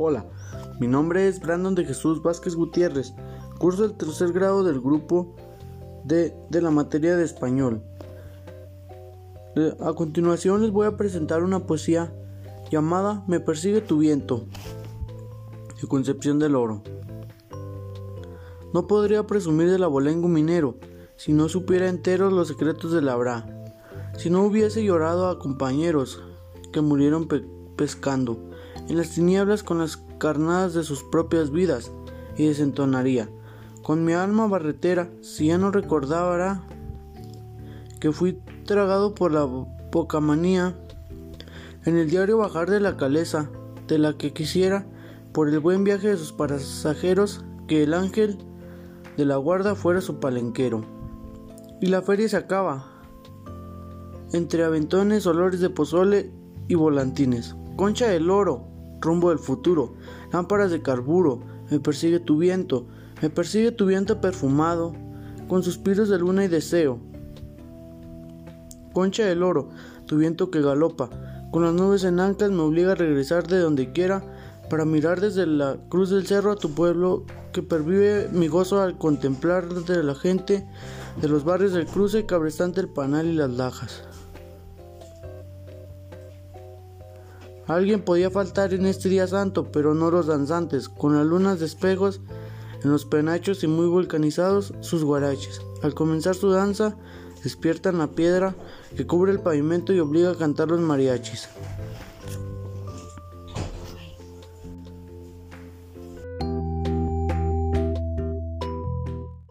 Hola, mi nombre es Brandon de Jesús Vázquez Gutiérrez, curso el tercer grado del grupo de, de la materia de español. Eh, A continuación les voy a presentar una poesía llamada Me persigue tu viento, de Concepción del Oro. No podría presumir del abolengo minero si no supiera enteros los secretos del Abra, si no hubiese llorado a compañeros que murieron pe- pescando en las tinieblas con las carnadas de sus propias vidas y desentonaría. Con mi alma barretera si ya no recordara que fui tragado por la poca manía en el diario bajar de la caleza de la que quisiera por el buen viaje de sus pasajeros que el ángel de la guarda fuera su palenquero. Y la feria se acaba entre aventones olores de pozole y volantines. Concha del oro rumbo del futuro lámparas de carburo me persigue tu viento me persigue tu viento perfumado con suspiros de luna y deseo Concha del oro, tu viento que galopa, con las nubes en anclas me obliga a regresar de donde quiera para mirar desde la cruz del cerro a tu pueblo que pervive mi gozo al contemplar de la gente de los barrios del cruce, cabrestante el panal y las lajas. Alguien podía faltar en este día santo, pero no los danzantes, con las lunas de espejos en los penachos y muy vulcanizados sus guaraches. Al comenzar su danza, despiertan la piedra que cubre el pavimento y obliga a cantar los mariachis.